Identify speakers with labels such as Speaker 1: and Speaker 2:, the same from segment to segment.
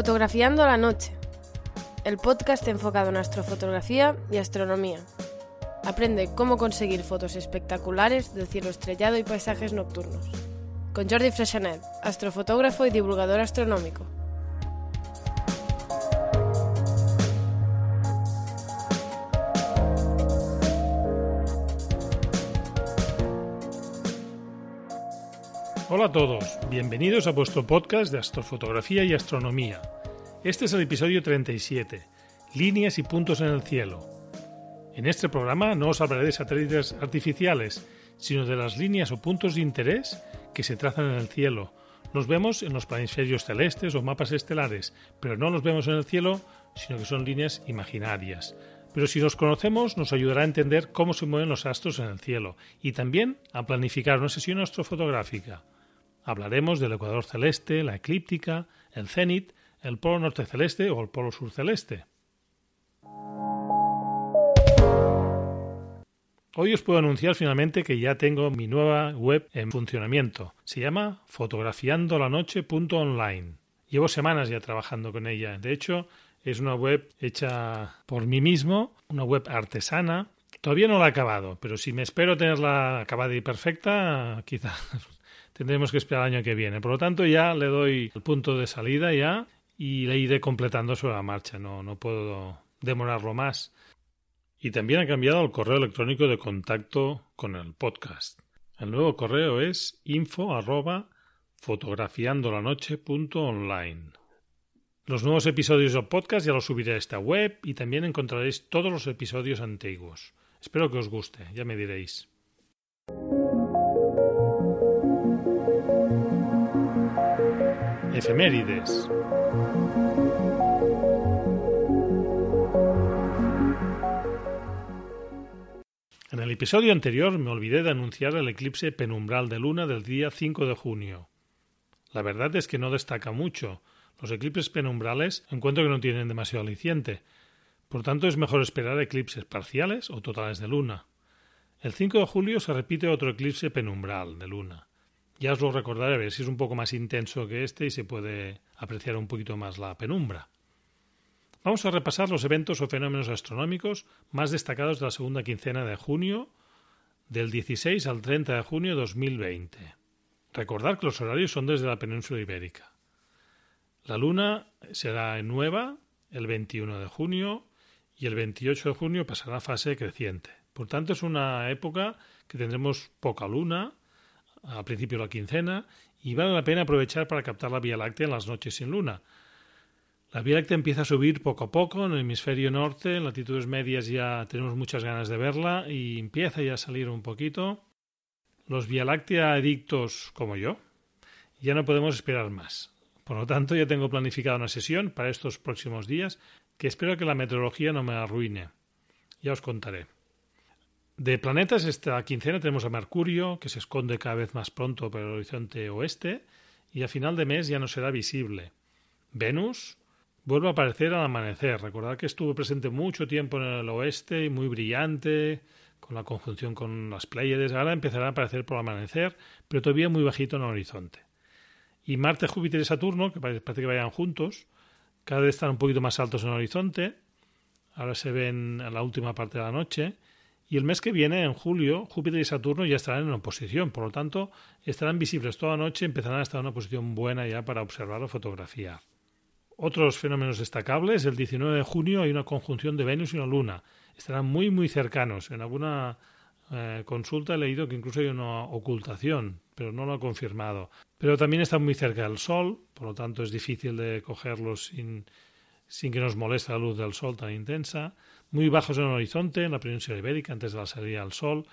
Speaker 1: Fotografiando la noche. El podcast enfocado en astrofotografía y astronomía. Aprende cómo conseguir fotos espectaculares del cielo estrellado y paisajes nocturnos. Con Jordi Freshanet, astrofotógrafo y divulgador astronómico.
Speaker 2: Hola a todos, bienvenidos a vuestro podcast de astrofotografía y astronomía. Este es el episodio 37, Líneas y puntos en el cielo. En este programa no os hablaré de satélites artificiales, sino de las líneas o puntos de interés que se trazan en el cielo. Los vemos en los planisferios celestes o mapas estelares, pero no los vemos en el cielo, sino que son líneas imaginarias. Pero si los conocemos nos ayudará a entender cómo se mueven los astros en el cielo y también a planificar una sesión astrofotográfica. Hablaremos del ecuador celeste, la eclíptica, el cenit, el polo norte celeste o el polo sur celeste. Hoy os puedo anunciar finalmente que ya tengo mi nueva web en funcionamiento. Se llama fotografiandolanoche.online. Llevo semanas ya trabajando con ella. De hecho, es una web hecha por mí mismo, una web artesana. Todavía no la he acabado, pero si me espero tenerla acabada y perfecta, quizá tendremos que esperar el año que viene. Por lo tanto, ya le doy el punto de salida ya y la iré completando sobre la marcha. No, no puedo demorarlo más. Y también ha cambiado el correo electrónico de contacto con el podcast. El nuevo correo es info arroba fotografiandolanoche.online. Los nuevos episodios del podcast ya los subiré a esta web y también encontraréis todos los episodios antiguos. Espero que os guste, ya me diréis. En el episodio anterior me olvidé de anunciar el eclipse penumbral de luna del día 5 de junio. La verdad es que no destaca mucho. Los eclipses penumbrales encuentro que no tienen demasiado aliciente. Por tanto, es mejor esperar eclipses parciales o totales de luna. El 5 de julio se repite otro eclipse penumbral de luna. Ya os lo recordaré a ver si es un poco más intenso que este y se puede apreciar un poquito más la penumbra. Vamos a repasar los eventos o fenómenos astronómicos más destacados de la segunda quincena de junio del 16 al 30 de junio de 2020. Recordad que los horarios son desde la península ibérica. La luna será nueva el 21 de junio y el 28 de junio pasará a fase creciente. Por tanto, es una época que tendremos poca luna a principio de la quincena y vale la pena aprovechar para captar la Vía Láctea en las noches sin luna. La Vía Láctea empieza a subir poco a poco en el hemisferio norte, en latitudes medias ya tenemos muchas ganas de verla y empieza ya a salir un poquito. Los Vía Láctea adictos como yo ya no podemos esperar más. Por lo tanto, ya tengo planificada una sesión para estos próximos días que espero que la meteorología no me arruine. Ya os contaré. De planetas, esta quincena tenemos a Mercurio, que se esconde cada vez más pronto por el horizonte oeste, y a final de mes ya no será visible. Venus vuelve a aparecer al amanecer. Recordad que estuvo presente mucho tiempo en el oeste y muy brillante, con la conjunción con las Pléyades. Ahora empezará a aparecer por el amanecer, pero todavía muy bajito en el horizonte. Y Marte, Júpiter y Saturno, que parece que vayan juntos, cada vez están un poquito más altos en el horizonte. Ahora se ven en la última parte de la noche y el mes que viene, en julio, Júpiter y Saturno ya estarán en oposición, por lo tanto, estarán visibles toda la noche y empezarán a estar en una posición buena ya para observar o fotografiar. Otros fenómenos destacables, el 19 de junio hay una conjunción de Venus y una Luna. Estarán muy muy cercanos. En alguna eh, consulta he leído que incluso hay una ocultación, pero no lo he confirmado. Pero también están muy cerca del Sol, por lo tanto es difícil de cogerlos sin, sin que nos moleste la luz del Sol tan intensa muy bajos en el horizonte, en la península ibérica, antes de la salida al sol.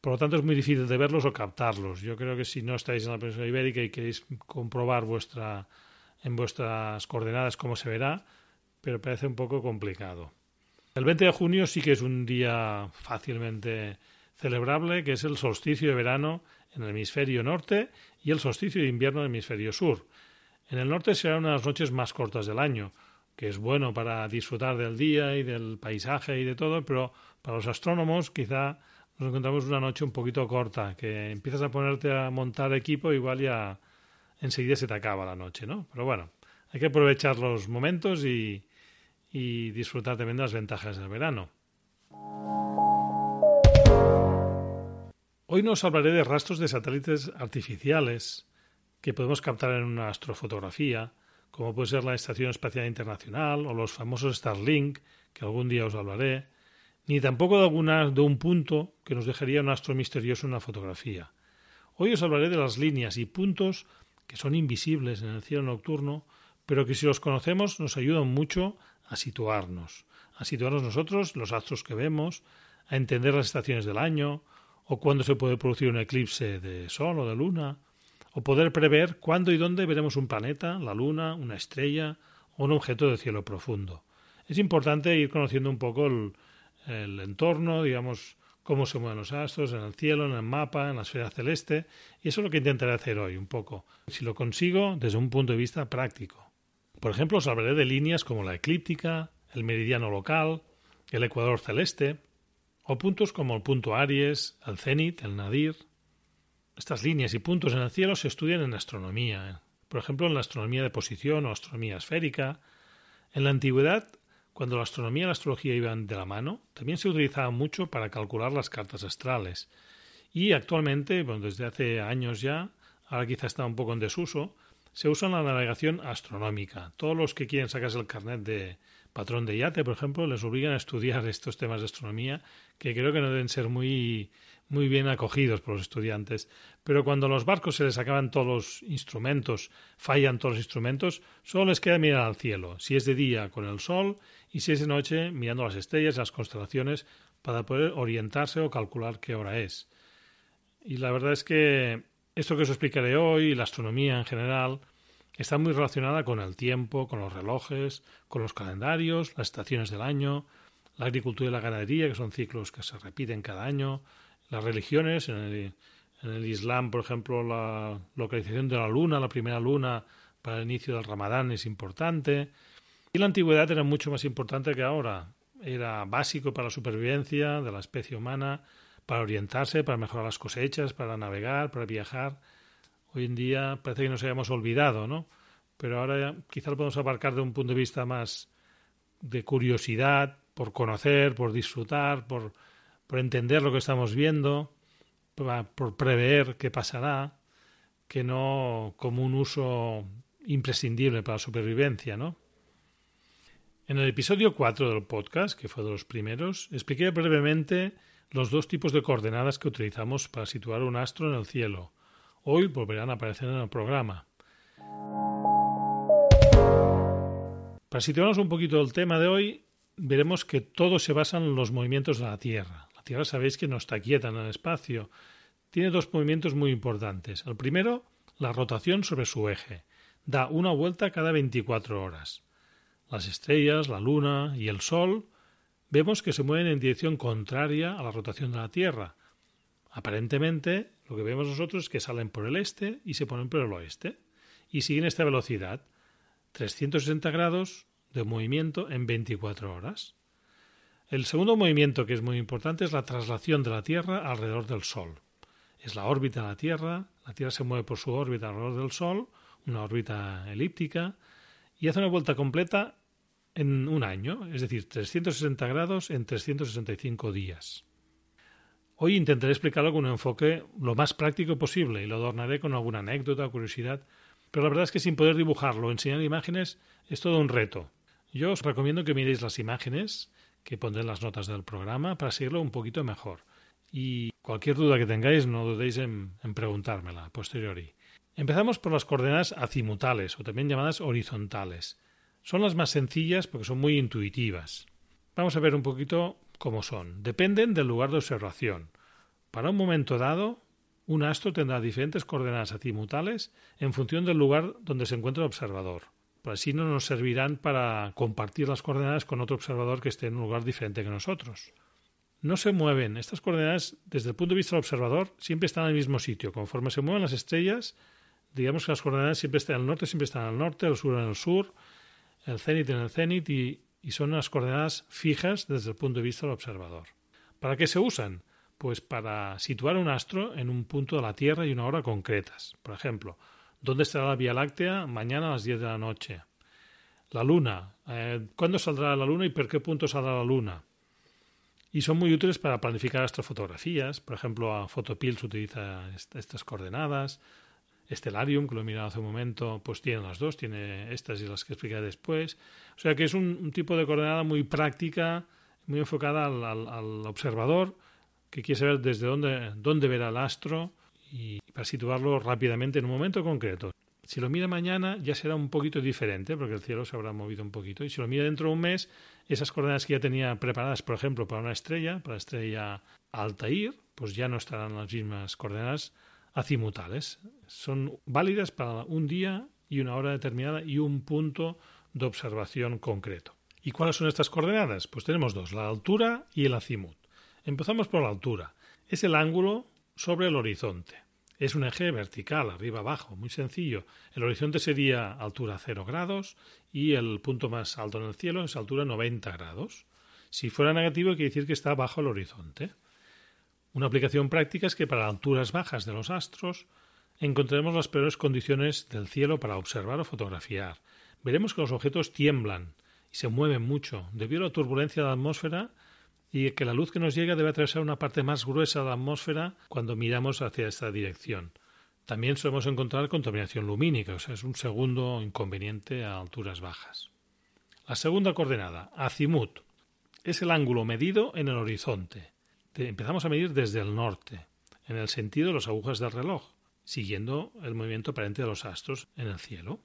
Speaker 2: Por lo tanto, es muy difícil de verlos o captarlos. Yo creo que si no estáis en la península ibérica y queréis comprobar vuestra, en vuestras coordenadas cómo se verá, pero parece un poco complicado. El 20 de junio sí que es un día fácilmente celebrable, que es el solsticio de verano en el hemisferio norte y el solsticio de invierno en el hemisferio sur. En el norte serán unas noches más cortas del año, que es bueno para disfrutar del día y del paisaje y de todo, pero para los astrónomos quizá nos encontramos una noche un poquito corta, que empiezas a ponerte a montar equipo igual ya enseguida se te acaba la noche, ¿no? Pero bueno, hay que aprovechar los momentos y, y disfrutar también de las ventajas del verano. Hoy nos hablaré de rastros de satélites artificiales que podemos captar en una astrofotografía, como puede ser la Estación Espacial Internacional o los famosos Starlink, que algún día os hablaré, ni tampoco de, alguna, de un punto que nos dejaría un astro misterioso en una fotografía. Hoy os hablaré de las líneas y puntos que son invisibles en el cielo nocturno, pero que si los conocemos nos ayudan mucho a situarnos, a situarnos nosotros, los astros que vemos, a entender las estaciones del año, o cuándo se puede producir un eclipse de sol o de luna, o poder prever cuándo y dónde veremos un planeta, la luna, una estrella o un objeto de cielo profundo. Es importante ir conociendo un poco el, entorno, digamos, cómo se mueven los astros en el cielo, en el mapa, en la esfera celeste, y eso es lo que intentaré hacer hoy un poco, si lo consigo desde un punto de vista práctico. Por ejemplo, os hablaré de líneas como la eclíptica, el meridiano local, el ecuador celeste, o puntos como el punto Aries, el cenit, el nadir. Estas líneas y puntos en el cielo se estudian en astronomía, por ejemplo en la astronomía de posición o astronomía esférica. En la antigüedad, cuando la astronomía y la astrología iban de la mano, también se utilizaba mucho para calcular las cartas astrales. Y actualmente, bueno, desde hace años ya, ahora quizá está un poco en desuso, se usa en la navegación astronómica. Todos los que quieren sacarse el carnet de patrón de yate, por ejemplo, les obligan a estudiar estos temas de astronomía que creo que no deben ser muy, muy bien acogidos por los estudiantes. Pero cuando a los barcos se les acaban todos los instrumentos, fallan todos los instrumentos, solo les queda mirar al cielo, si es de día con el sol y si es de noche mirando las estrellas, las constelaciones, para poder orientarse o calcular qué hora es. Y la verdad es que esto que os explicaré hoy, la astronomía en general, está muy relacionada con el tiempo, con los relojes, con los calendarios, las estaciones del año, la agricultura y la ganadería, que son ciclos que se repiten cada año, las religiones, en el, en el Islam, por ejemplo, la localización de la luna, la primera luna para el inicio del Ramadán es importante. Y la antigüedad era mucho más importante que ahora. Era básico para la supervivencia de la especie humana para orientarse, para mejorar las cosechas, para navegar, para viajar. Hoy en día parece que nos hayamos olvidado, ¿no? Pero ahora quizá lo podemos abarcar de un punto de vista más de curiosidad, por conocer, por disfrutar, por, por entender lo que estamos viendo, por, prever qué pasará, que no como un uso imprescindible para la supervivencia, ¿no? En el episodio 4 del podcast, que fue de los primeros, expliqué brevemente los dos tipos de coordenadas que utilizamos para situar un astro en el cielo. Hoy volverán a aparecer en el programa. Para situarnos un poquito el tema de hoy, veremos que todo se basa en los movimientos de la Tierra. La Tierra sabéis que no está quieta en el espacio. Tiene dos movimientos muy importantes. El primero, la rotación sobre su eje. Da una vuelta cada 24 horas. Las estrellas, la Luna y el Sol vemos que se mueven en dirección contraria a la rotación de la Tierra. Aparentemente, lo que vemos nosotros es que salen por el este y se ponen por el oeste, y siguen esta velocidad, 360 grados de movimiento en 24 horas. El segundo movimiento que es muy importante es la traslación de la Tierra alrededor del Sol. Es la órbita de la Tierra, la Tierra se mueve por su órbita alrededor del Sol, una órbita elíptica, y hace una vuelta completa en un año, es decir, 360 grados en 365 días. Hoy intentaré explicarlo con un enfoque lo más práctico posible y lo adornaré con alguna anécdota o curiosidad, pero la verdad es que sin poder dibujarlo o enseñar imágenes es todo un reto. Yo os recomiendo que miréis las imágenes que pondré en las notas del programa para seguirlo un poquito mejor. Y cualquier duda que tengáis no dudéis en, en preguntármela a posteriori. Empezamos por las coordenadas azimutales o también llamadas horizontales. Son las más sencillas porque son muy intuitivas. Vamos a ver un poquito cómo son. Dependen del lugar de observación. Para un momento dado, un astro tendrá diferentes coordenadas azimutales en función del lugar donde se encuentra el observador. Por así no nos servirán para compartir las coordenadas con otro observador que esté en un lugar diferente que nosotros. No se mueven. Estas coordenadas, desde el punto de vista del observador, siempre están en el mismo sitio. Conforme se mueven las estrellas, digamos que las coordenadas siempre están al norte, siempre están al norte, el sur en el sur, el cenit en el cenit y, y son unas coordenadas fijas desde el punto de vista del observador. ¿Para qué se usan? Pues para situar un astro en un punto de la Tierra y una hora concretas. Por ejemplo, ¿dónde estará la Vía Láctea mañana a las 10 de la noche? La Luna. Eh, ¿Cuándo saldrá la Luna y por qué punto saldrá la Luna? Y son muy útiles para planificar astrofotografías. Por ejemplo, a Photopills utiliza estas coordenadas. Stellarium, que lo he mirado hace un momento, pues tiene las dos, tiene estas y las que explicaré después. O sea que es un, tipo de coordenada muy práctica, muy enfocada al observador que quiere saber desde dónde, dónde verá el astro y para situarlo rápidamente en un momento concreto. Si lo mira mañana ya será un poquito diferente porque el cielo se habrá movido un poquito. Y si lo mira dentro de un mes, esas coordenadas que ya tenía preparadas, por ejemplo, para una estrella, para la estrella Altair, pues ya no estarán las mismas coordenadas acimutales. Son válidas para un día y una hora determinada y un punto de observación concreto. ¿Y cuáles son estas coordenadas? Pues tenemos dos, la altura y el azimut. Empezamos por la altura. Es el ángulo sobre el horizonte. Es un eje vertical, arriba abajo, muy sencillo. El horizonte sería altura 0 grados y el punto más alto en el cielo es altura 90 grados. Si fuera negativo, quiere decir que está bajo el horizonte. Una aplicación práctica es que para alturas bajas de los astros encontraremos las peores condiciones del cielo para observar o fotografiar. Veremos que los objetos tiemblan y se mueven mucho debido a la turbulencia de la atmósfera y que la luz que nos llega debe atravesar una parte más gruesa de la atmósfera cuando miramos hacia esta dirección. También solemos encontrar contaminación lumínica, o sea, es un segundo inconveniente a alturas bajas. La segunda coordenada, azimut, es el ángulo medido en el horizonte. Empezamos a medir desde el norte, en el sentido de las agujas del reloj, siguiendo el movimiento aparente de los astros en el cielo.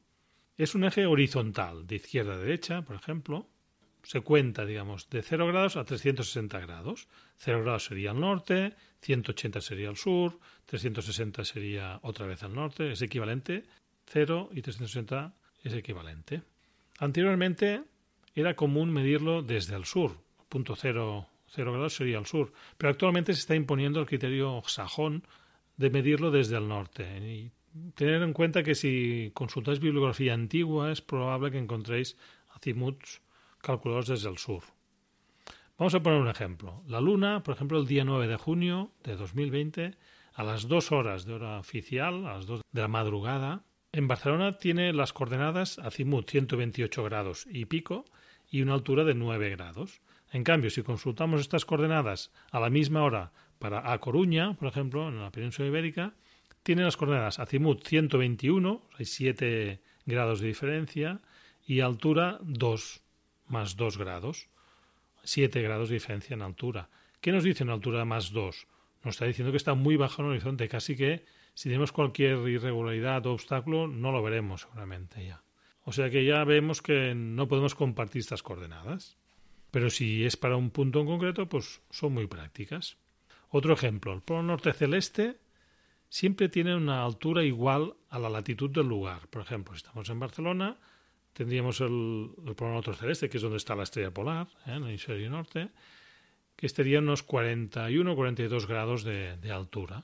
Speaker 2: Es un eje horizontal, de izquierda a derecha, por ejemplo, se cuenta, digamos, de 0 grados a 360 grados. 0 grados sería al norte, 180 sería al sur, 360 sería otra vez al norte, es equivalente. 0 y 360 es equivalente. Anteriormente era común medirlo desde el sur, punto 0, 0 grados sería al sur, pero actualmente se está imponiendo el criterio sajón de medirlo desde el norte. Y tener en cuenta que si consultáis bibliografía antigua es probable que encontréis azimuts calculados desde el sur. Vamos a poner un ejemplo. La Luna, por ejemplo, el día 9 de junio de 2020, a las 2 horas de hora oficial, a las 2 de la madrugada, en Barcelona tiene las coordenadas azimut 128 grados y pico y una altura de 9 grados. En cambio, si consultamos estas coordenadas a la misma hora para A Coruña, por ejemplo, en la península ibérica, tiene las coordenadas azimut 121, hay 7 grados de diferencia, y altura 2 más 2 grados. 7 grados de diferencia en altura. ¿Qué nos dice en altura más 2? Nos está diciendo que está muy bajo en el horizonte, casi que si tenemos cualquier irregularidad o obstáculo no lo veremos seguramente ya. O sea que ya vemos que no podemos compartir estas coordenadas. Pero si es para un punto en concreto, pues son muy prácticas. Otro ejemplo, el polo norte celeste siempre tiene una altura igual a la latitud del lugar. Por ejemplo, si estamos en Barcelona, tendríamos el, el polo norte celeste, que es donde está la estrella polar, ¿eh? en el hemisferio norte, que estaría unos 41 42 grados de, altura.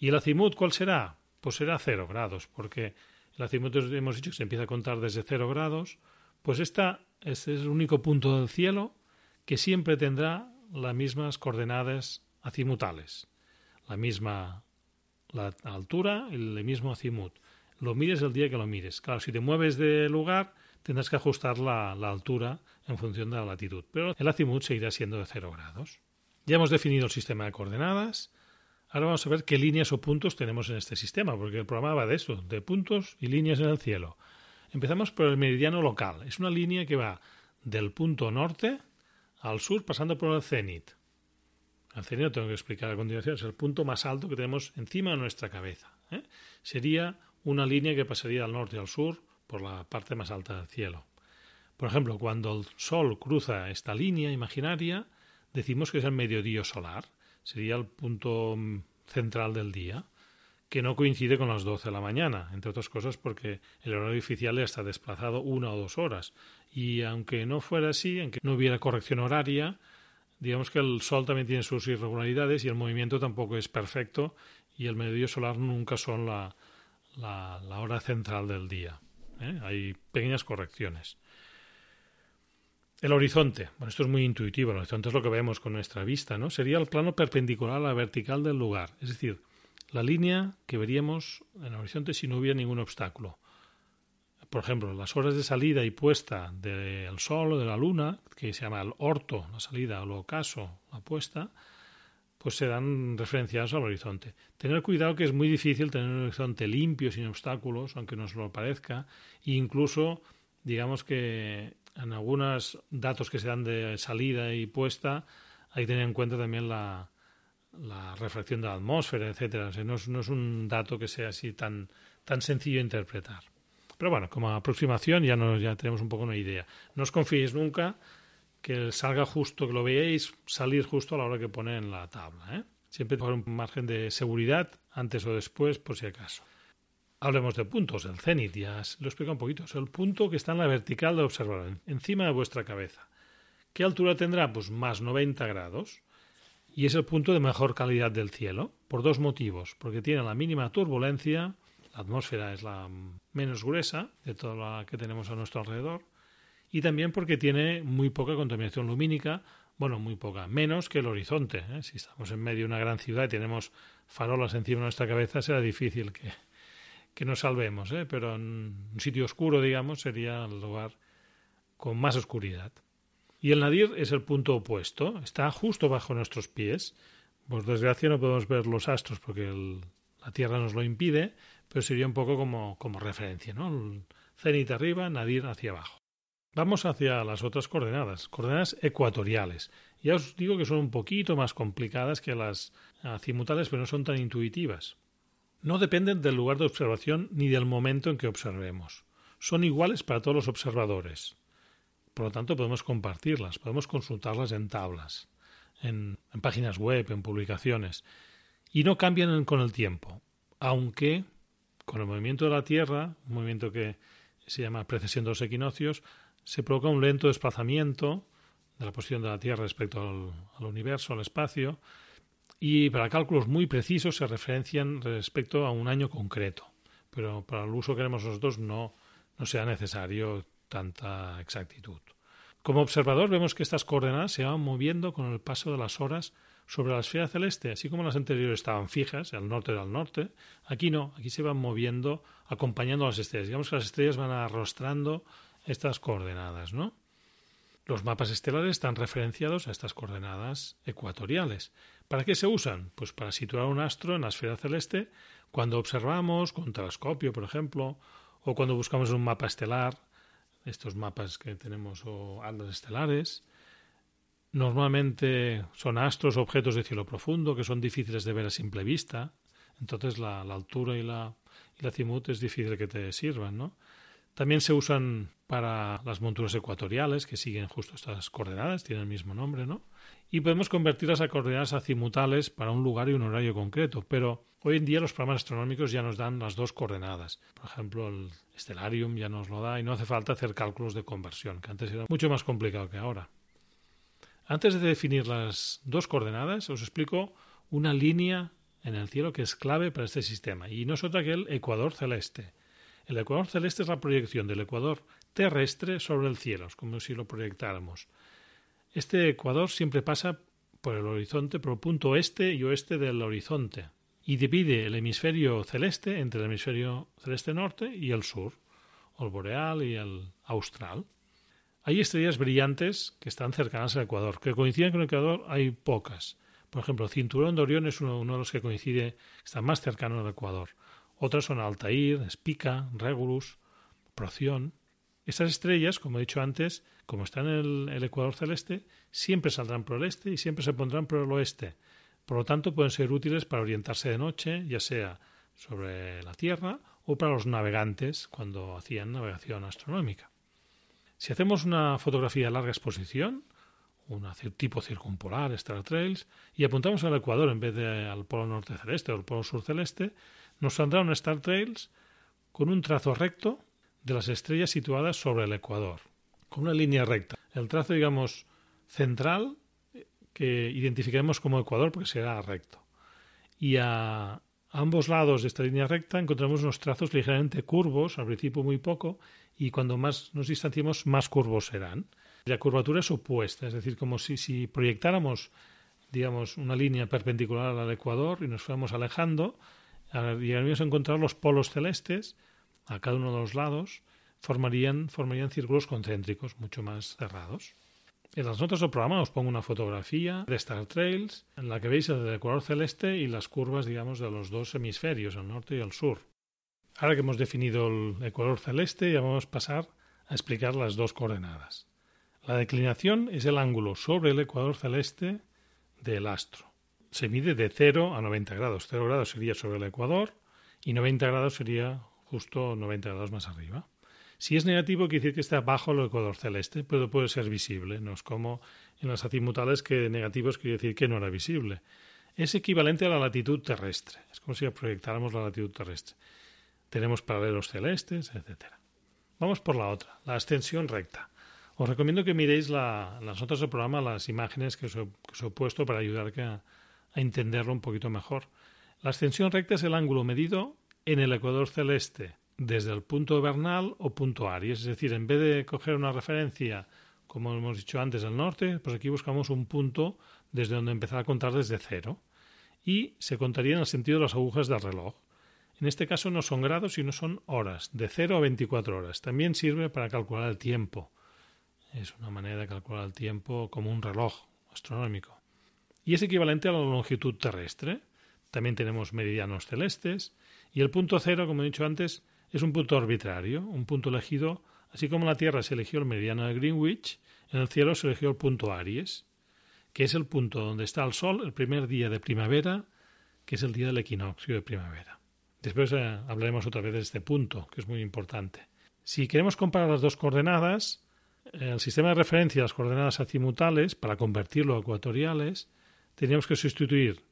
Speaker 2: ¿Y el azimut cuál será? Pues será 0 grados, porque el azimut hemos dicho que se empieza a contar desde 0 grados, pues esta, este es el único punto del cielo que siempre tendrá las mismas coordenadas azimutales, la misma la altura y el mismo azimut lo mires el día que lo mires. Claro, si te mueves de lugar, tendrás que ajustar la, altura en función de la latitud, pero el azimut seguirá siendo de 0 grados. Ya hemos definido el sistema de coordenadas. Ahora vamos a ver qué líneas o puntos tenemos en este sistema, porque el programa va de eso, de puntos y líneas en el cielo. Empezamos por el meridiano local. Es una línea que va del punto norte al sur pasando por el cenit. El cenit lo tengo que explicar a continuación, es el punto más alto que tenemos encima de nuestra cabeza. ¿eh? Sería una línea que pasaría al norte y al sur por la parte más alta del cielo. Por ejemplo, cuando el Sol cruza esta línea imaginaria, decimos que es el mediodía solar. sería el punto central del día, que no coincide con las 12 de la mañana, entre otras cosas porque el horario oficial está desplazado una o dos horas. Y aunque no fuera así, aunque no hubiera corrección horaria, digamos que el Sol también tiene sus irregularidades y el movimiento tampoco es perfecto y el mediodía solar nunca son la, la, hora central del día. ¿eh? Hay pequeñas correcciones. El horizonte. Bueno, esto es muy intuitivo. El horizonte es lo que vemos con nuestra vista, ¿no? Sería el plano perpendicular a la vertical del lugar. Es decir, la línea que veríamos en el horizonte si no hubiera ningún obstáculo. Por ejemplo, las horas de salida y puesta del sol o de la luna, que se llama el orto, la salida, o el ocaso, la puesta, pues serán referenciados al horizonte. Tener cuidado que es muy difícil tener un horizonte limpio, sin obstáculos, aunque nos lo parezca, e incluso, digamos que en algunos datos que se dan de salida y puesta, hay que tener en cuenta también la, refracción de la atmósfera, etcétera. no, es, no, es, un dato que sea así tan, tan sencillo de interpretar. Pero bueno, como aproximación ya, nos, ya tenemos un poco una idea. No os confiéis nunca que salga justo, que lo veáis salir justo a la hora que pone en la tabla. ¿eh? Siempre por un margen de seguridad antes o después, por si acaso. Hablemos de puntos. El cenit, ya lo explico un poquito. Es el punto que está en la vertical de observador, encima de vuestra cabeza. ¿Qué altura tendrá? Pues más 90 grados y es el punto de mejor calidad del cielo, por dos motivos, porque tiene la mínima turbulencia, la atmósfera es la menos gruesa de toda la que tenemos a nuestro alrededor, y también porque tiene muy poca contaminación lumínica, bueno, muy poca, menos que el horizonte. ¿eh? Si estamos en medio de una gran ciudad y tenemos farolas encima de nuestra cabeza, será difícil que, nos salvemos, ¿eh? pero en un sitio oscuro, digamos, sería el lugar con más oscuridad. Y el nadir es el punto opuesto, está justo bajo nuestros pies. Por desgracia no podemos ver los astros porque la Tierra nos lo impide, pero sería un poco como, como referencia, ¿no? El cenit arriba, nadir hacia abajo. Vamos hacia las otras coordenadas, coordenadas ecuatoriales. Ya os digo que son un poquito más complicadas que las azimutales, pero no son tan intuitivas. No dependen del lugar de observación ni del momento en que observemos. Son iguales para todos los observadores. Por lo tanto, podemos compartirlas, podemos consultarlas en tablas, en, páginas web, en publicaciones. Y no cambian con el tiempo, aunque con el movimiento de la Tierra, un movimiento que se llama precesión de los equinoccios, se provoca un lento desplazamiento de la posición de la Tierra respecto al, universo, al espacio, y para cálculos muy precisos se referencian respecto a un año concreto. Pero para el uso que queremos nosotros no, no sea necesario tanta exactitud. Como observador vemos que estas coordenadas se van moviendo con el paso de las horas sobre la esfera celeste, así como las anteriores estaban fijas, al norte del norte, aquí no, aquí se van moviendo acompañando las estrellas. Digamos que las estrellas van arrostrando estas coordenadas, ¿no? Los mapas estelares están referenciados a estas coordenadas ecuatoriales. ¿Para qué se usan? Pues para situar un astro en la esfera celeste cuando observamos con telescopio, por ejemplo, o cuando buscamos un mapa estelar estos mapas que tenemos o aldas estelares. Normalmente son astros, objetos de cielo profundo que son difíciles de ver a simple vista. Entonces la, altura y la, y la cimut es difícil que te sirvan, ¿no? También se usan para las monturas ecuatoriales, que siguen justo estas coordenadas, tienen el mismo nombre, ¿no? Y podemos convertirlas a coordenadas azimutales para un lugar y un horario concreto, pero hoy en día los programas astronómicos ya nos dan las dos coordenadas. Por ejemplo, el Stellarium ya nos lo da y no hace falta hacer cálculos de conversión, que antes era mucho más complicado que ahora. Antes de definir las dos coordenadas, os explico una línea en el cielo que es clave para este sistema, y no es otra que el ecuador celeste. El ecuador celeste es la proyección del ecuador terrestre sobre el cielo, es como si lo proyectáramos. Este ecuador siempre pasa por el horizonte, por el punto este y oeste del horizonte, y divide el hemisferio celeste entre el hemisferio celeste norte y el sur, el boreal y el austral. Hay estrellas brillantes que están cercanas al ecuador, que coinciden con el ecuador hay pocas. Por ejemplo, Cinturón de Orión es uno, de los que coincide, está más cercano al ecuador. Otras son Altair, Spica, Regulus, Proción. Estas estrellas, como he dicho antes, como están en el, ecuador celeste, siempre saldrán por el este y siempre se pondrán por el oeste. Por lo tanto, pueden ser útiles para orientarse de noche, ya sea sobre la Tierra o para los navegantes cuando hacían navegación astronómica. Si hacemos una fotografía a larga exposición, un tipo circumpolar, Star Trails, y apuntamos al Ecuador en vez de al polo norte celeste o al polo sur celeste, nos saldrá un Star Trails con un trazo recto de las estrellas situadas sobre el Ecuador, con una línea recta. El trazo, digamos, central que identificaremos como Ecuador porque será recto. Y a ambos lados de esta línea recta encontramos unos trazos ligeramente curvos, al principio muy poco, y cuando más nos distanciemos, más curvos serán. La curvatura es opuesta, es decir, como si, si proyectáramos, digamos, una línea perpendicular al ecuador y nos fuéramos alejando, llegaríamos a encontrar los polos celestes a cada uno de los lados, formarían, formarían círculos concéntricos mucho más cerrados. En las notas del programa os pongo una fotografía de Star Trails en la que veis el ecuador celeste y las curvas, digamos, de los dos hemisferios, el norte y el sur. Ahora que hemos definido el ecuador celeste, ya vamos a pasar a explicar las dos coordenadas. La declinación es el ángulo sobre el ecuador celeste del astro. Se mide de 0 a 90 grados. 0 grados sería sobre el ecuador y 90 grados sería justo 90 grados más arriba. Si es negativo, quiere decir que está bajo el ecuador celeste, pero puede ser visible. No es como en las azimutales que negativos quiere decir que no era visible. Es equivalente a la latitud terrestre. Es como si proyectáramos la latitud terrestre. Tenemos paralelos celestes, etc. Vamos por la otra, la extensión recta. Os recomiendo que miréis las notas del programa, las imágenes que os he, puesto para ayudar a, a entenderlo un poquito mejor. La extensión recta es el ángulo medido en el ecuador celeste desde el punto vernal o punto Aries. Es decir, en vez de coger una referencia, como hemos dicho antes, del norte, pues aquí buscamos un punto desde donde empezar a contar desde cero. Y se contaría en el sentido de las agujas del reloj. En este caso no son grados, sino son horas, de 0 a 24 horas. También sirve para calcular el tiempo. Es una manera de calcular el tiempo como un reloj astronómico. Y es equivalente a la longitud terrestre. También tenemos meridianos celestes. Y el punto cero, como he dicho antes, es un punto arbitrario, un punto elegido, así como en la Tierra se eligió el meridiano de Greenwich, en el cielo se eligió el punto Aries, que es el punto donde está el Sol el primer día de primavera, que es el día del equinoccio de primavera. Después eh, hablaremos otra vez de este punto, que es muy importante. Si queremos comparar las dos coordenadas, el sistema de referencia de las coordenadas azimutales, para convertirlo a ecuatoriales, teníamos que sustituir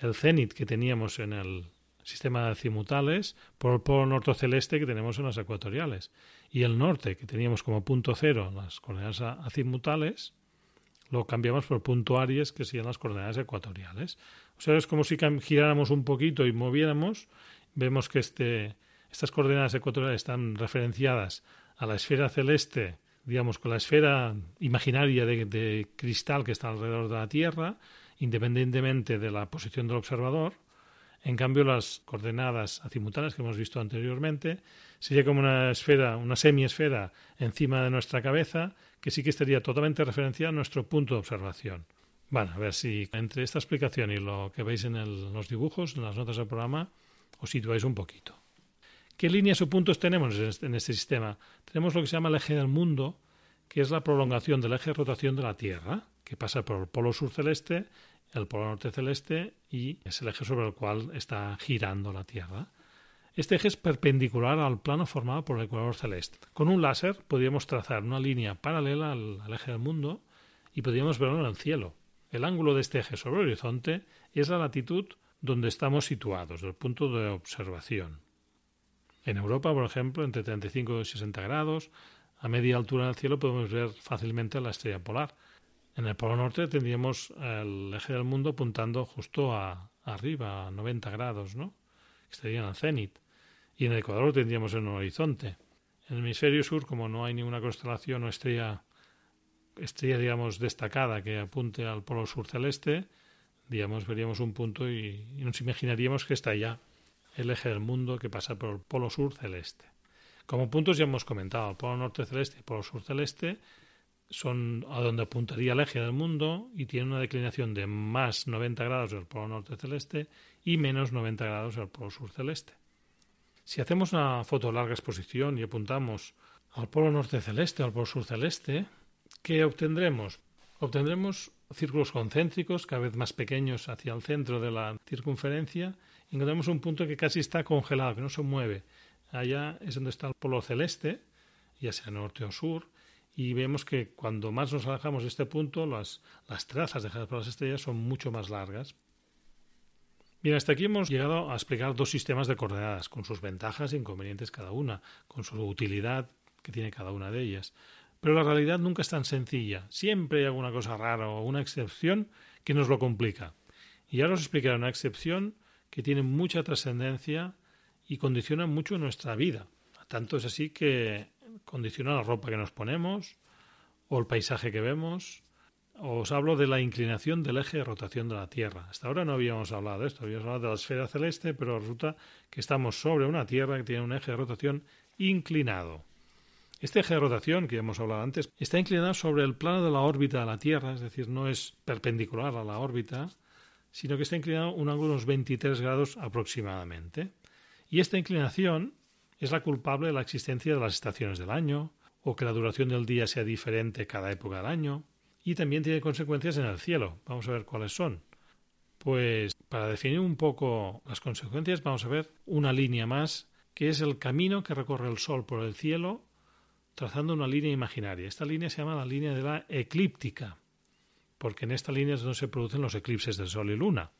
Speaker 2: el cenit que teníamos en el sistema de azimutales por el polo norte celeste que tenemos en las ecuatoriales. Y el norte, que teníamos como punto cero las coordenadas azimutales, lo cambiamos por punto Aries, que serían las coordenadas ecuatoriales. O sea, es como si giráramos un poquito y moviéramos vemos que este, estas coordenadas ecuatoriales están referenciadas a la esfera celeste, digamos, con la esfera imaginaria de cristal que está alrededor de la Tierra, independientemente de la posición del observador. En cambio, las coordenadas azimutales que hemos visto anteriormente sería como una esfera, una semiesfera encima de nuestra cabeza, que sí que estaría totalmente referenciada a nuestro punto de observación. Bueno, a ver si entre esta explicación y lo que veis en los dibujos, en las notas del programa, os situáis un poquito. ¿Qué líneas o puntos tenemos este, en este sistema? Tenemos lo que se llama el eje del mundo, que es la prolongación del eje de rotación de la Tierra, que pasa por el polo sur celeste, el polo norte celeste y es el eje sobre el cual está girando la Tierra. Este eje es perpendicular al plano formado por el ecuador celeste. Con un láser podríamos trazar una línea paralela al, eje del mundo y podríamos verlo en el cielo. El ángulo de este eje sobre el horizonte es la latitud donde estamos situados, el punto de observación. En Europa, por ejemplo, entre 35 y 60 grados, a media altura en el cielo podemos ver fácilmente la estrella polar. En el Polo Norte tendríamos el eje del mundo apuntando justo a, arriba, a 90 grados, ¿no? Estaría en el cenit. Y en el Ecuador tendríamos en un horizonte. En el hemisferio sur, como no hay ninguna constelación o estrella, destacada que apunte al polo sur celeste, digamos, veríamos un punto y, nos imaginaríamos que está allá el eje del mundo que pasa por el polo sur celeste. Como puntos ya hemos comentado, el polo norte celeste y el polo sur celeste son a donde apuntaría el eje del mundo y tiene una declinación de más 90 grados del polo norte celeste y menos 90 grados del polo sur celeste. Si hacemos una foto de larga exposición y apuntamos al polo norte celeste o al polo sur celeste, ¿qué obtendremos? Obtendremos círculos concéntricos cada vez más pequeños hacia el centro de la circunferencia, encontramos un punto que casi está congelado, que no se mueve. Allá es donde está el polo celeste, ya sea norte o sur, y vemos que cuando más nos alejamos de este punto, las, las trazas dejadas por las estrellas son mucho más largas. Bien, hasta aquí hemos llegado a explicar dos sistemas de coordenadas, con sus ventajas e inconvenientes cada una, con su utilidad que tiene cada una de ellas. Pero la realidad nunca es tan sencilla. Siempre hay alguna cosa rara o una excepción que nos lo complica. Y ahora os explicaré una excepción que tiene mucha trascendencia y condiciona mucho nuestra vida. Tanto es así que condiciona la ropa que nos ponemos o el paisaje que vemos. Os hablo de la inclinación del eje de rotación de la Tierra. Hasta ahora no habíamos hablado de esto, habíamos hablado de la esfera celeste, pero resulta que estamos sobre una Tierra que tiene un eje de rotación inclinado. Este eje de rotación, que hemos hablado antes, está inclinado sobre el plano de la órbita de la Tierra, es decir, no es perpendicular a la órbita, sino que está inclinado un ángulo de unos 23 grados aproximadamente. Y esta inclinación es la culpable de la existencia de las estaciones del año, o que la duración del día sea diferente cada época del año, y también tiene consecuencias en el cielo. Vamos a ver cuáles son. Pues para definir un poco las consecuencias vamos a ver una línea más, que es el camino que recorre el Sol por el cielo trazando una línea imaginaria. Esta línea se llama la línea de la eclíptica, porque en esta línea es donde se producen los eclipses de Sol y Luna.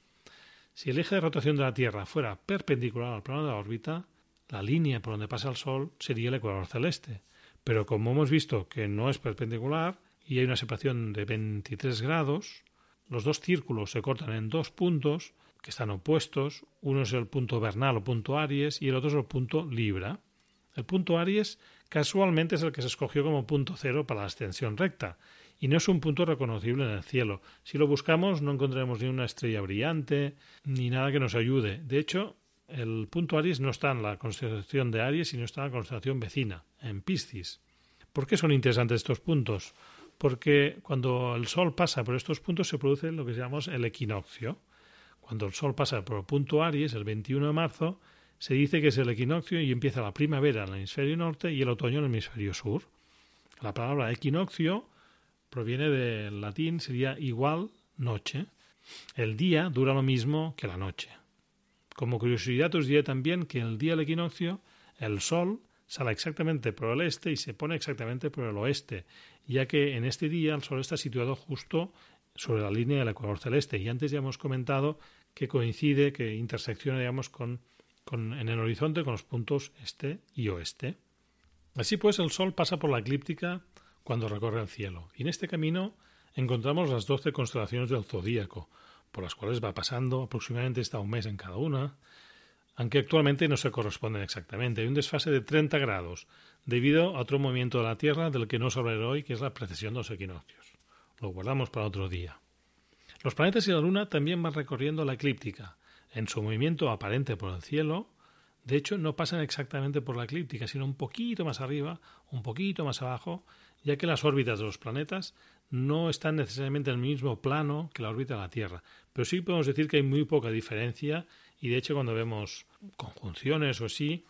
Speaker 2: Si el eje de rotación de la Tierra fuera perpendicular al plano de la órbita, la línea por donde pasa el Sol sería el ecuador celeste. Pero como hemos visto que no es perpendicular y hay una separación de 23 grados, los dos círculos se cortan en dos puntos que están opuestos. Uno es el punto vernal o punto Aries y el otro es el punto Libra. El punto Aries casualmente es el que se escogió como punto cero para la extensión recta, y no es un punto reconocible en el cielo. Si lo buscamos no encontraremos ni una estrella brillante, ni nada que nos ayude. De hecho, el punto Aries no está en la constelación de Aries, sino está en la constelación vecina, en Piscis. ¿Por qué son interesantes estos puntos? Porque cuando el Sol pasa por estos puntos se produce lo que llamamos el equinoccio. Cuando el Sol pasa por el punto Aries, el 21 de marzo, se dice que es el equinoccio y empieza la primavera en el hemisferio norte y el otoño en el hemisferio sur. La palabra equinoccio proviene del latín, sería igual noche. El día dura lo mismo que la noche. Como curiosidad os diré también que el día del equinoccio el sol sale exactamente por el este y se pone exactamente por el oeste, ya que en este día el sol está situado justo sobre la línea del ecuador celeste y antes ya hemos comentado que coincide, que intersecciona digamos con en el horizonte con los puntos este y oeste. Así pues, el Sol pasa por la eclíptica cuando recorre el cielo, y en este camino encontramos las doce constelaciones del zodíaco, por las cuales va pasando aproximadamente está un mes en cada una, aunque actualmente no se corresponden exactamente. Hay un desfase de 30 grados, debido a otro movimiento de la Tierra del que no os hoy, que es la precesión de los equinoccios. Lo guardamos para otro día. Los planetas y la Luna también van recorriendo la eclíptica, en su movimiento aparente por el cielo, de hecho no pasan exactamente por la eclíptica, sino un poquito más arriba, un poquito más abajo, ya que las órbitas de los planetas no están necesariamente en el mismo plano que la órbita de la Tierra. Pero sí podemos decir que hay muy poca diferencia y de hecho cuando vemos conjunciones o así,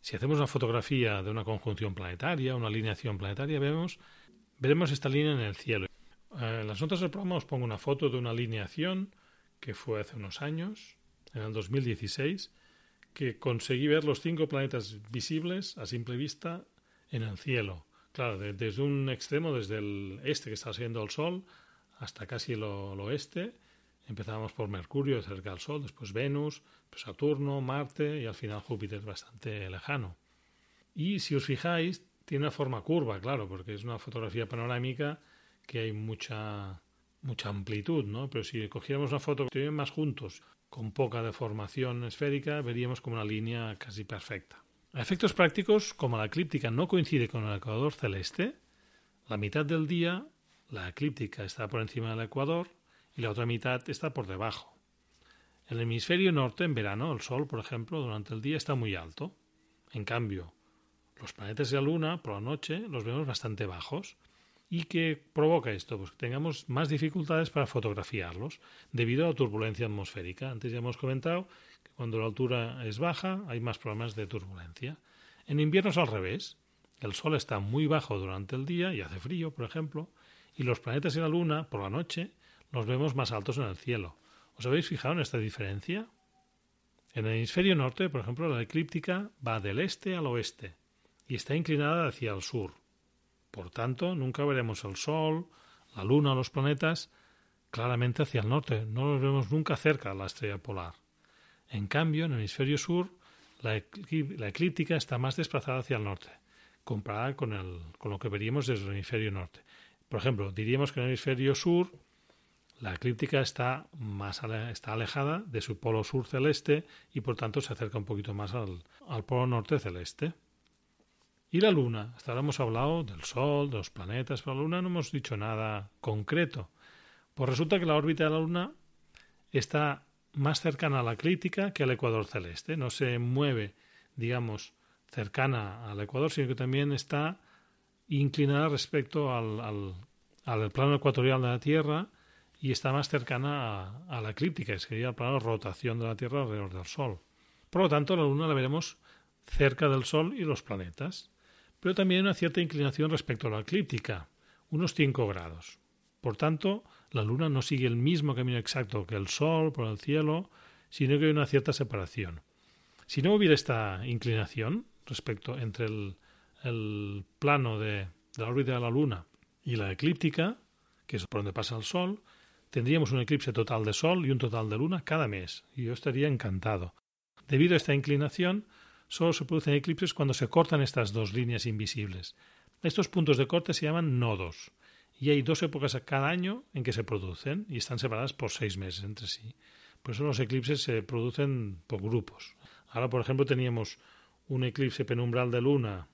Speaker 2: si hacemos una fotografía de una conjunción planetaria, una alineación planetaria, vemos, veremos esta línea en el cielo. Eh, en las notas del programa os pongo una foto de una alineación que fue hace unos años, en el 2016, que conseguí ver los cinco planetas visibles a simple vista en el cielo. Claro, desde un extremo, desde el este que está saliendo el Sol, hasta casi el, oeste. Empezábamos por Mercurio, cerca del Sol, después Venus, pues Saturno, Marte y al final Júpiter, bastante lejano. Y si os fijáis, tiene una forma curva, claro, porque es una fotografía panorámica que hay mucha, mucha amplitud, ¿no? Pero si cogiéramos una foto que más juntos con poca deformación esférica, veríamos como una línea casi perfecta. A efectos prácticos, como la eclíptica no coincide con el ecuador celeste, la mitad del día la eclíptica está por encima del ecuador y la otra mitad está por debajo. En el hemisferio norte, en verano, el Sol, por ejemplo, durante el día está muy alto. En cambio, los planetas y la Luna, por la noche, los vemos bastante bajos, ¿Y qué provoca esto? Pues que tengamos más dificultades para fotografiarlos debido a la turbulencia atmosférica. Antes ya hemos comentado cuando la altura es baja hay más problemas de turbulencia. En invierno es al revés. El Sol está muy bajo durante el día y hace frío, por ejemplo, y los planetas y la Luna, por la noche, los vemos más altos en el cielo. ¿Os habéis fijado en esta diferencia? En el hemisferio norte, por ejemplo, la eclíptica va del este al oeste y está inclinada hacia el sur Por tanto, nunca veremos el Sol, la Luna o los planetas claramente hacia el norte. No los vemos nunca cerca de la estrella polar. En cambio, en el hemisferio sur, la, eclíptica está más desplazada hacia el norte, comparada con, lo que veríamos desde el hemisferio norte. Por ejemplo, diríamos que en el hemisferio sur la eclíptica está más está alejada de su polo sur celeste y por tanto se acerca un poquito más al, al polo norte celeste. Y la Luna, hasta ahora hemos hablado del Sol, de los planetas, pero la Luna no hemos dicho nada concreto. Pues resulta que la órbita de la Luna está más cercana a la eclíptica que al ecuador celeste. No se mueve, digamos, cercana al ecuador, sino que también está inclinada respecto al, al, plano ecuatorial de la Tierra y está más cercana a, la eclíptica, que sería el plano de rotación de la Tierra alrededor del Sol. Por lo tanto, la Luna la veremos cerca del Sol y los planetas, pero también una cierta inclinación respecto a la eclíptica, unos 5 grados. Por tanto, la Luna no sigue el mismo camino exacto que el Sol por el cielo, sino que hay una cierta separación. Si no hubiera esta inclinación respecto entre el, plano de, la órbita de la Luna y la eclíptica, que es por donde pasa el Sol, tendríamos un eclipse total de Sol y un total de Luna cada mes, y yo estaría encantado. Debido a esta inclinación, solo se producen eclipses cuando se cortan estas dos líneas invisibles. Estos puntos de corte se llaman nodos y hay dos épocas cada año en que se producen y están separadas por seis meses entre sí. Por eso los eclipses se producen por grupos. Ahora, por ejemplo, teníamos un eclipse penumbral de luna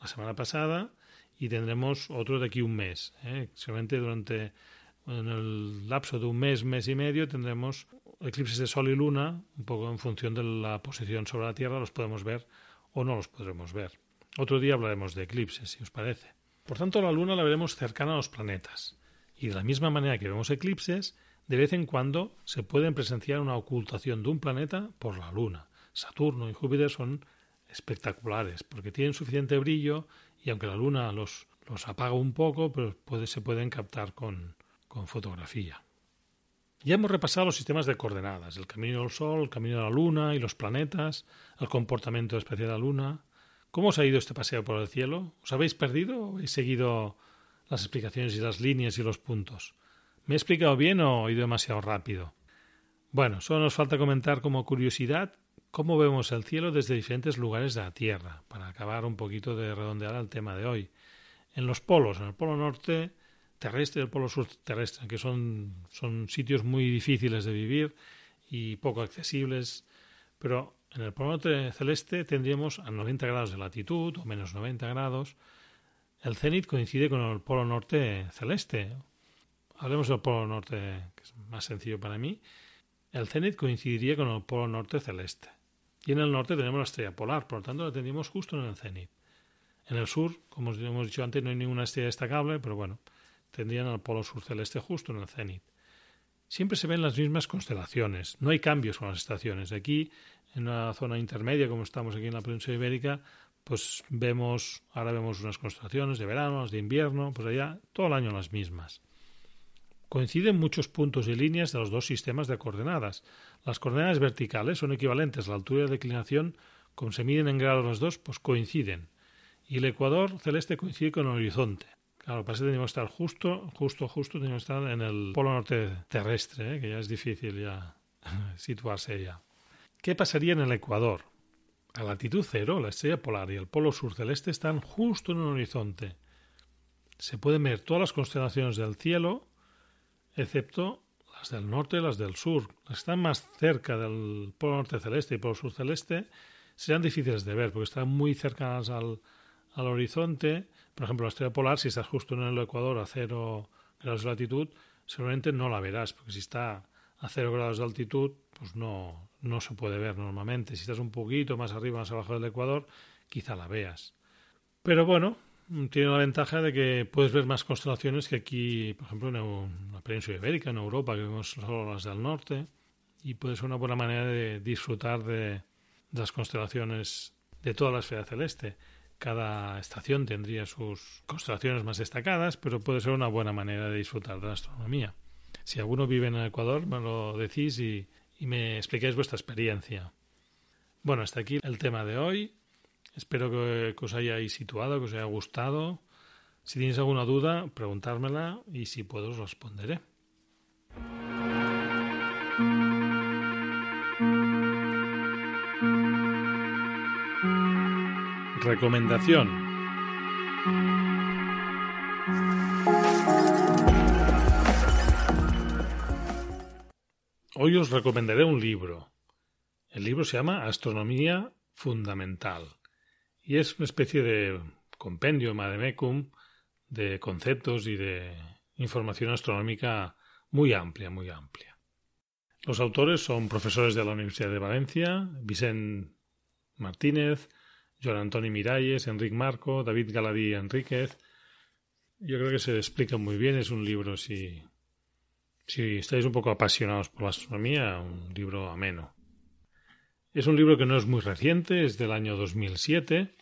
Speaker 2: la semana pasada y tendremos otro de aquí un mes. ¿eh? Seguramente durante en el lapso de un mes, mes y medio, tendremos eclipses de Sol y Luna, un poco en función de la posición sobre la Tierra, los podemos ver o no los podremos ver. Otro día hablaremos de eclipses, si os parece. Por tanto, la Luna la veremos cercana a los planetas. Y de la misma manera que vemos eclipses, de vez en cuando se pueden presenciar una ocultación de un planeta por la Luna. Saturno y Júpiter son espectaculares porque tienen suficiente brillo y aunque la Luna los, los apaga un poco, pero se pueden captar con, con fotografía. Ya hemos repasado los sistemas de coordenadas, el camino del Sol, el camino de la Luna y los planetas, el comportamiento especial de la Luna, ¿Cómo os ha ido este paseo por el cielo? ¿Os habéis perdido o habéis seguido las explicaciones y las líneas y los puntos? ¿Me he explicado bien o he ido demasiado rápido? Bueno, solo nos falta comentar como curiosidad cómo vemos el cielo desde diferentes lugares de la Tierra, para acabar un poquito de redondear el tema de hoy. En los polos, en el polo norte terrestre y el polo sur terrestre, que son, son sitios muy difíciles de vivir y poco accesibles, pero en el norte celeste tendríamos a 90 grados de latitud o menos 90 grados. El cenit coincide con el polo norte celeste. Hablemos del polo norte, que es más sencillo para mí. El cenit coincidiría con el polo norte celeste. Y en el norte tenemos la estrella polar, por lo tanto la tendríamos justo en el cenit. En el sur, como hemos dicho antes, no hay ninguna estrella destacable, pero bueno, tendrían el polo sur celeste justo en el cenit siempre se ven las mismas constelaciones. No hay cambios con las estaciones. Aquí, en una zona intermedia, como estamos aquí en la península ibérica, pues vemos, ahora vemos unas constelaciones de verano, de invierno, pues allá todo el año las mismas. Coinciden muchos puntos y líneas de los dos sistemas de coordenadas. Las coordenadas verticales son equivalentes, la altura y la declinación, como se miden en grados las dos, pues coinciden. Y el ecuador celeste coincide con el horizonte. Claro, pasa que tenemos que estar justo, justo, justo, tenemos que estar en el polo norte terrestre, ¿eh? que ya es difícil ya situarse ya. ¿Qué pasaría en el Ecuador? A latitud cero, la estrella polar y el polo sur celeste están justo en un horizonte. Se pueden ver todas las constelaciones del cielo, excepto las del norte y las del sur. Las que están más cerca del polo norte celeste y polo sur celeste serán difíciles de ver porque están muy cercanas al, al horizonte, por ejemplo, la estrella polar, si estás justo en el ecuador a cero grados de latitud, seguramente no la verás, porque si está a cero grados de altitud, pues no, no se puede ver normalmente. Si estás un poquito más arriba, más abajo del ecuador, quizá la veas. Pero bueno, tiene la ventaja de que puedes ver más constelaciones que aquí, por ejemplo, en la península ibérica, en Europa, que vemos solo las del norte, y puede ser una buena manera de disfrutar de las constelaciones de toda la esfera celeste. Cada estación tendría sus constelaciones más destacadas, pero puede ser una buena manera de disfrutar de la astronomía. Si alguno vive en Ecuador, me lo decís y, me explicáis vuestra experiencia. Bueno, hasta aquí el tema de hoy. Espero que, os hayáis situado, que os haya gustado. Si tienes alguna duda, preguntármela y si puedo os responderé. Recomendación. Hoy os recomendaré un libro. El libro se llama Astronomía Fundamental y es una especie de compendio, mademecum, de conceptos y de información astronómica muy amplia, muy amplia. Los autores son profesores de la Universidad de Valencia, Vicente Martínez, Joan Antoni Miralles, Enric Marco, David Galadí Enríquez. Yo creo que se explica muy bien. Es un libro, si, si estáis un poco apasionados por la astronomía, un libro ameno. Es un libro que no es muy reciente, es del año 2007,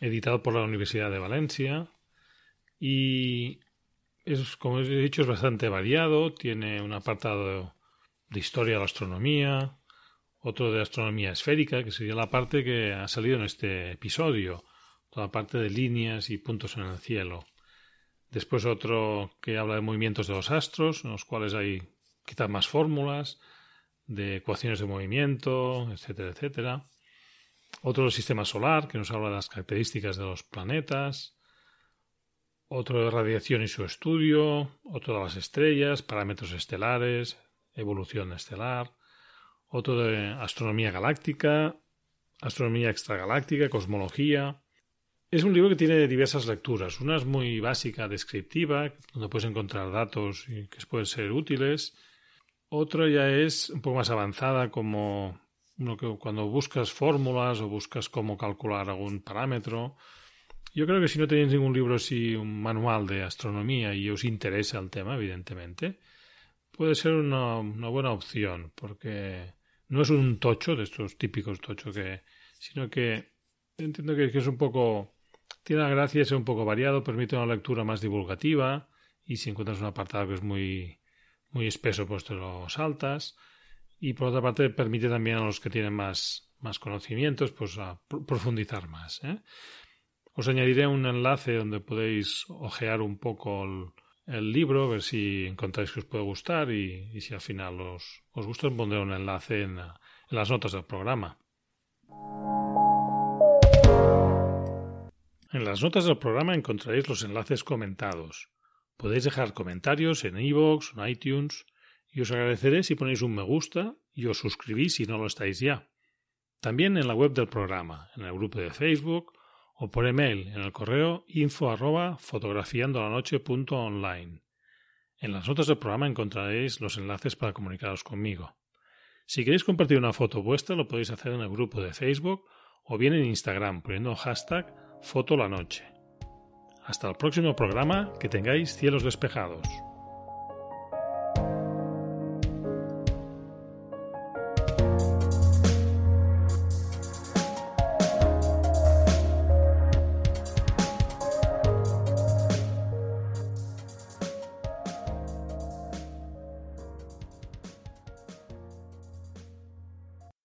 Speaker 2: editado por la Universidad de Valencia y es, como he dicho, es bastante variado. Tiene un apartado de historia de la astronomía, otro de astronomía esférica, que sería la parte que ha salido en este episodio, toda parte de líneas y puntos en el cielo. Después otro que habla de movimientos de los astros, en los cuales hay quizás más fórmulas, de ecuaciones de movimiento, etcétera, etcétera. Otro del sistema solar, que nos habla de las características de los planetas. Otro de radiación y su estudio. Otro de las estrellas, parámetros estelares, evolución estelar otro de astronomía galáctica, astronomía extragaláctica, cosmología. Es un libro que tiene diversas lecturas. Una es muy básica, descriptiva, donde puedes encontrar datos que pueden ser útiles. Otra ya es un poco más avanzada, como que cuando buscas fórmulas o buscas cómo calcular algún parámetro. Yo creo que si no tenéis ningún libro así, un manual de astronomía y os interesa el tema, evidentemente, puede ser una buena opción, porque no es un tocho de estos típicos tocho que, sino que entiendo que, es un poco, tiene la gracia de ser un poco variado, permite una lectura más divulgativa y si encuentras un apartado que es muy, muy espeso, pues te lo saltas. Y por otra parte permite también a los que tienen más, más conocimientos, pues a profundizar más. ¿eh? Os añadiré un enlace donde podéis ojear un poco el, el libro, ver si encontráis que os puede gustar y, si al final os, os gusta, os pondré un enlace en, las notas del programa. En las notas del programa encontraréis los enlaces comentados. Podéis dejar comentarios en iVoox, en iTunes, y os agradeceré si ponéis un me gusta y os suscribís si no lo estáis ya. También en la web del programa, en el grupo de Facebook o por email en el correo info arroba fotografiandolanoche.online. En las notas del programa encontraréis los enlaces para comunicaros conmigo. Si queréis compartir una foto vuestra lo podéis hacer en el grupo de Facebook o bien en Instagram poniendo hashtag fotolanoche. Hasta el próximo programa, que tengáis cielos despejados.